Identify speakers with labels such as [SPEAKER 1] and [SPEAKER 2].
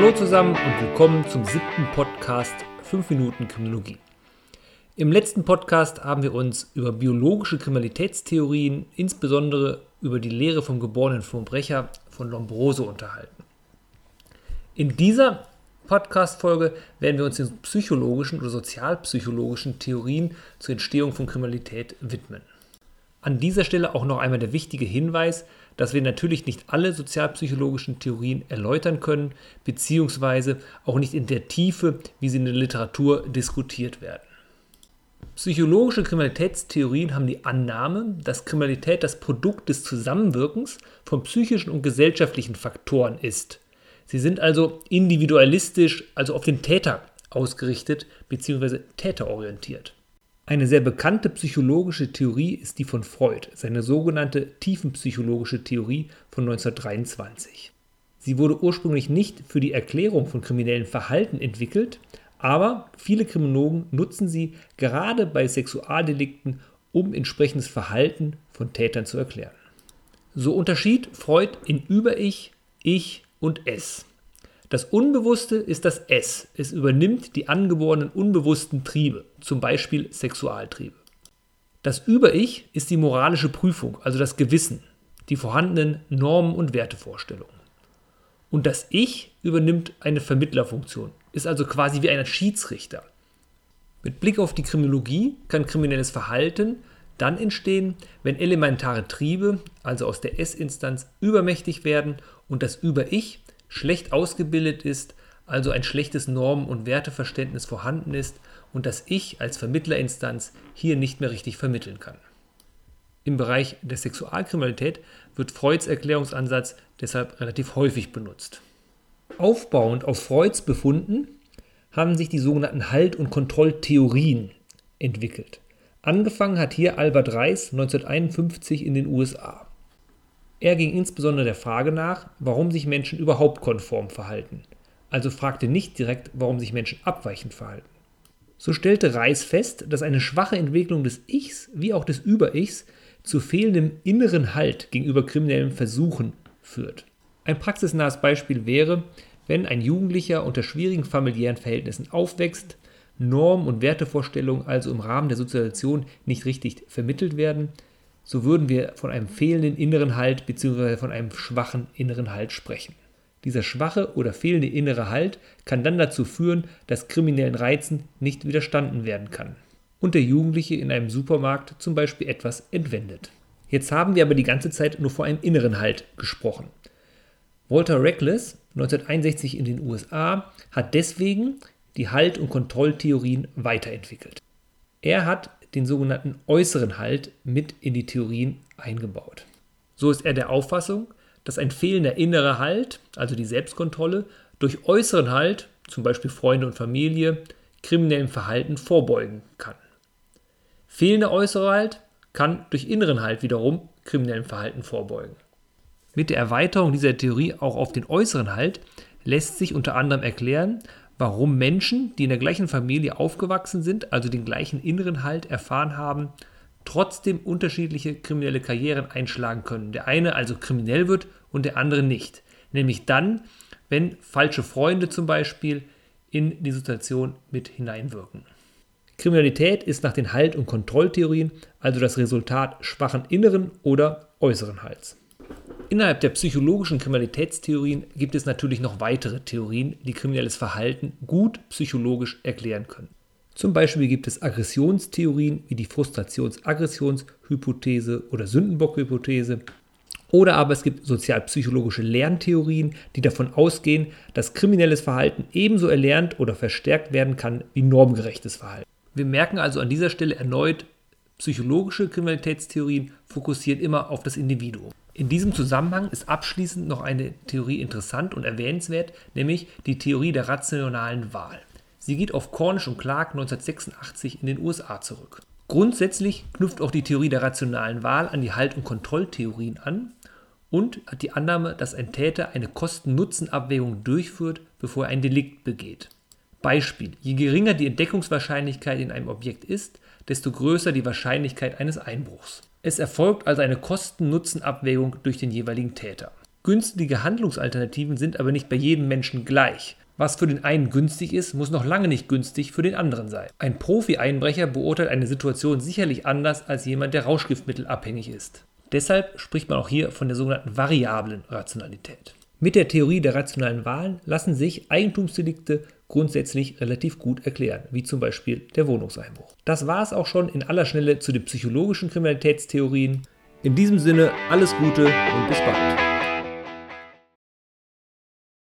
[SPEAKER 1] Hallo zusammen und willkommen zum siebten Podcast 5 Minuten Kriminologie. Im letzten Podcast haben wir uns über biologische Kriminalitätstheorien, insbesondere über die Lehre vom geborenen Verbrecher von Lombroso unterhalten. In dieser Podcast-Folge werden wir uns den psychologischen oder sozialpsychologischen Theorien zur Entstehung von Kriminalität widmen. An dieser Stelle auch noch einmal der wichtige Hinweis, dass wir natürlich nicht alle sozialpsychologischen Theorien erläutern können, beziehungsweise auch nicht in der Tiefe, wie sie in der Literatur diskutiert werden. Psychologische Kriminalitätstheorien haben die Annahme, dass Kriminalität das Produkt des Zusammenwirkens von psychischen und gesellschaftlichen Faktoren ist. Sie sind also individualistisch, also auf den Täter ausgerichtet bzw. täterorientiert. Eine sehr bekannte psychologische Theorie ist die von Freud, seine sogenannte tiefenpsychologische Theorie von 1923. Sie wurde ursprünglich nicht für die Erklärung von kriminellen Verhalten entwickelt, aber viele Kriminologen nutzen sie gerade bei Sexualdelikten, um entsprechendes Verhalten von Tätern zu erklären. So unterschied Freud in Über-Ich, Ich und Es. Das Unbewusste ist das S. Es übernimmt die angeborenen unbewussten Triebe, zum Beispiel Sexualtriebe. Das Über-Ich ist die moralische Prüfung, also das Gewissen, die vorhandenen Normen und Wertevorstellungen. Und das Ich übernimmt eine Vermittlerfunktion, ist also quasi wie ein Schiedsrichter. Mit Blick auf die Kriminologie kann kriminelles Verhalten dann entstehen, wenn elementare Triebe, also aus der S-Instanz, übermächtig werden und das Über-Ich schlecht ausgebildet ist, also ein schlechtes Normen- und Werteverständnis vorhanden ist und das Ich als Vermittlerinstanz hier nicht mehr richtig vermitteln kann. Im Bereich der Sexualkriminalität wird Freuds Erklärungsansatz deshalb relativ häufig benutzt. Aufbauend auf Freuds Befunden haben sich die sogenannten Halt- und Kontrolltheorien entwickelt. Angefangen hat hier Albert Reis 1951 in den USA. Er ging insbesondere der Frage nach, warum sich Menschen überhaupt konform verhalten. Also fragte nicht direkt, warum sich Menschen abweichend verhalten. So stellte Reis fest, dass eine schwache Entwicklung des Ichs wie auch des Über-Ichs zu fehlendem inneren Halt gegenüber kriminellen Versuchen führt. Ein praxisnahes Beispiel wäre, wenn ein Jugendlicher unter schwierigen familiären Verhältnissen aufwächst, Normen und Wertevorstellungen also im Rahmen der Sozialisation nicht richtig vermittelt werden, so würden wir von einem fehlenden inneren Halt bzw. von einem schwachen inneren Halt sprechen. Dieser schwache oder fehlende innere Halt kann dann dazu führen, dass kriminellen Reizen nicht widerstanden werden kann und der Jugendliche in einem Supermarkt zum Beispiel etwas entwendet. Jetzt haben wir aber die ganze Zeit nur vor einem inneren Halt gesprochen. Walter Reckless, 1961 in den USA, hat deswegen die Halt- und Kontrolltheorien weiterentwickelt. Er hat den sogenannten äußeren Halt mit in die Theorien eingebaut. So ist er der Auffassung, dass ein fehlender innerer Halt, also die Selbstkontrolle, durch äußeren Halt, zum Beispiel Freunde und Familie, kriminellem Verhalten vorbeugen kann. Fehlender äußerer Halt kann durch inneren Halt wiederum kriminellem Verhalten vorbeugen. Mit der Erweiterung dieser Theorie auch auf den äußeren Halt lässt sich unter anderem erklären, warum Menschen, die in der gleichen Familie aufgewachsen sind, also den gleichen inneren Halt erfahren haben, trotzdem unterschiedliche kriminelle Karrieren einschlagen können. Der eine also kriminell wird und der andere nicht. Nämlich dann, wenn falsche Freunde zum Beispiel in die Situation mit hineinwirken. Kriminalität ist nach den Halt- und Kontrolltheorien also das Resultat schwachen inneren oder äußeren Halts. Innerhalb der psychologischen Kriminalitätstheorien gibt es natürlich noch weitere Theorien, die kriminelles Verhalten gut psychologisch erklären können. Zum Beispiel gibt es Aggressionstheorien wie die Frustrations-Aggressionshypothese oder Sündenbock-Hypothese. Oder aber es gibt sozialpsychologische Lerntheorien, die davon ausgehen, dass kriminelles Verhalten ebenso erlernt oder verstärkt werden kann wie normgerechtes Verhalten. Wir merken also an dieser Stelle erneut, psychologische Kriminalitätstheorien fokussieren immer auf das Individuum. In diesem Zusammenhang ist abschließend noch eine Theorie interessant und erwähnenswert, nämlich die Theorie der rationalen Wahl. Sie geht auf Cornish und Clark 1986 in den USA zurück. Grundsätzlich knüpft auch die Theorie der rationalen Wahl an die Halt- und Kontrolltheorien an und hat die Annahme, dass ein Täter eine Kosten-Nutzen-Abwägung durchführt, bevor er ein Delikt begeht. Beispiel: Je geringer die Entdeckungswahrscheinlichkeit in einem Objekt ist, desto größer die Wahrscheinlichkeit eines Einbruchs. Es erfolgt also eine Kosten-Nutzen-Abwägung durch den jeweiligen Täter. Günstige Handlungsalternativen sind aber nicht bei jedem Menschen gleich. Was für den einen günstig ist, muss noch lange nicht günstig für den anderen sein. Ein Profi-Einbrecher beurteilt eine Situation sicherlich anders als jemand, der rauschgiftmittelabhängig ist. Deshalb spricht man auch hier von der sogenannten variablen Rationalität. Mit der Theorie der rationalen Wahlen lassen sich Eigentumsdelikte grundsätzlich relativ gut erklären, wie zum Beispiel der Wohnungseinbruch. Das war es auch schon in aller Schnelle zu den psychologischen Kriminalitätstheorien. In diesem Sinne alles Gute und bis bald.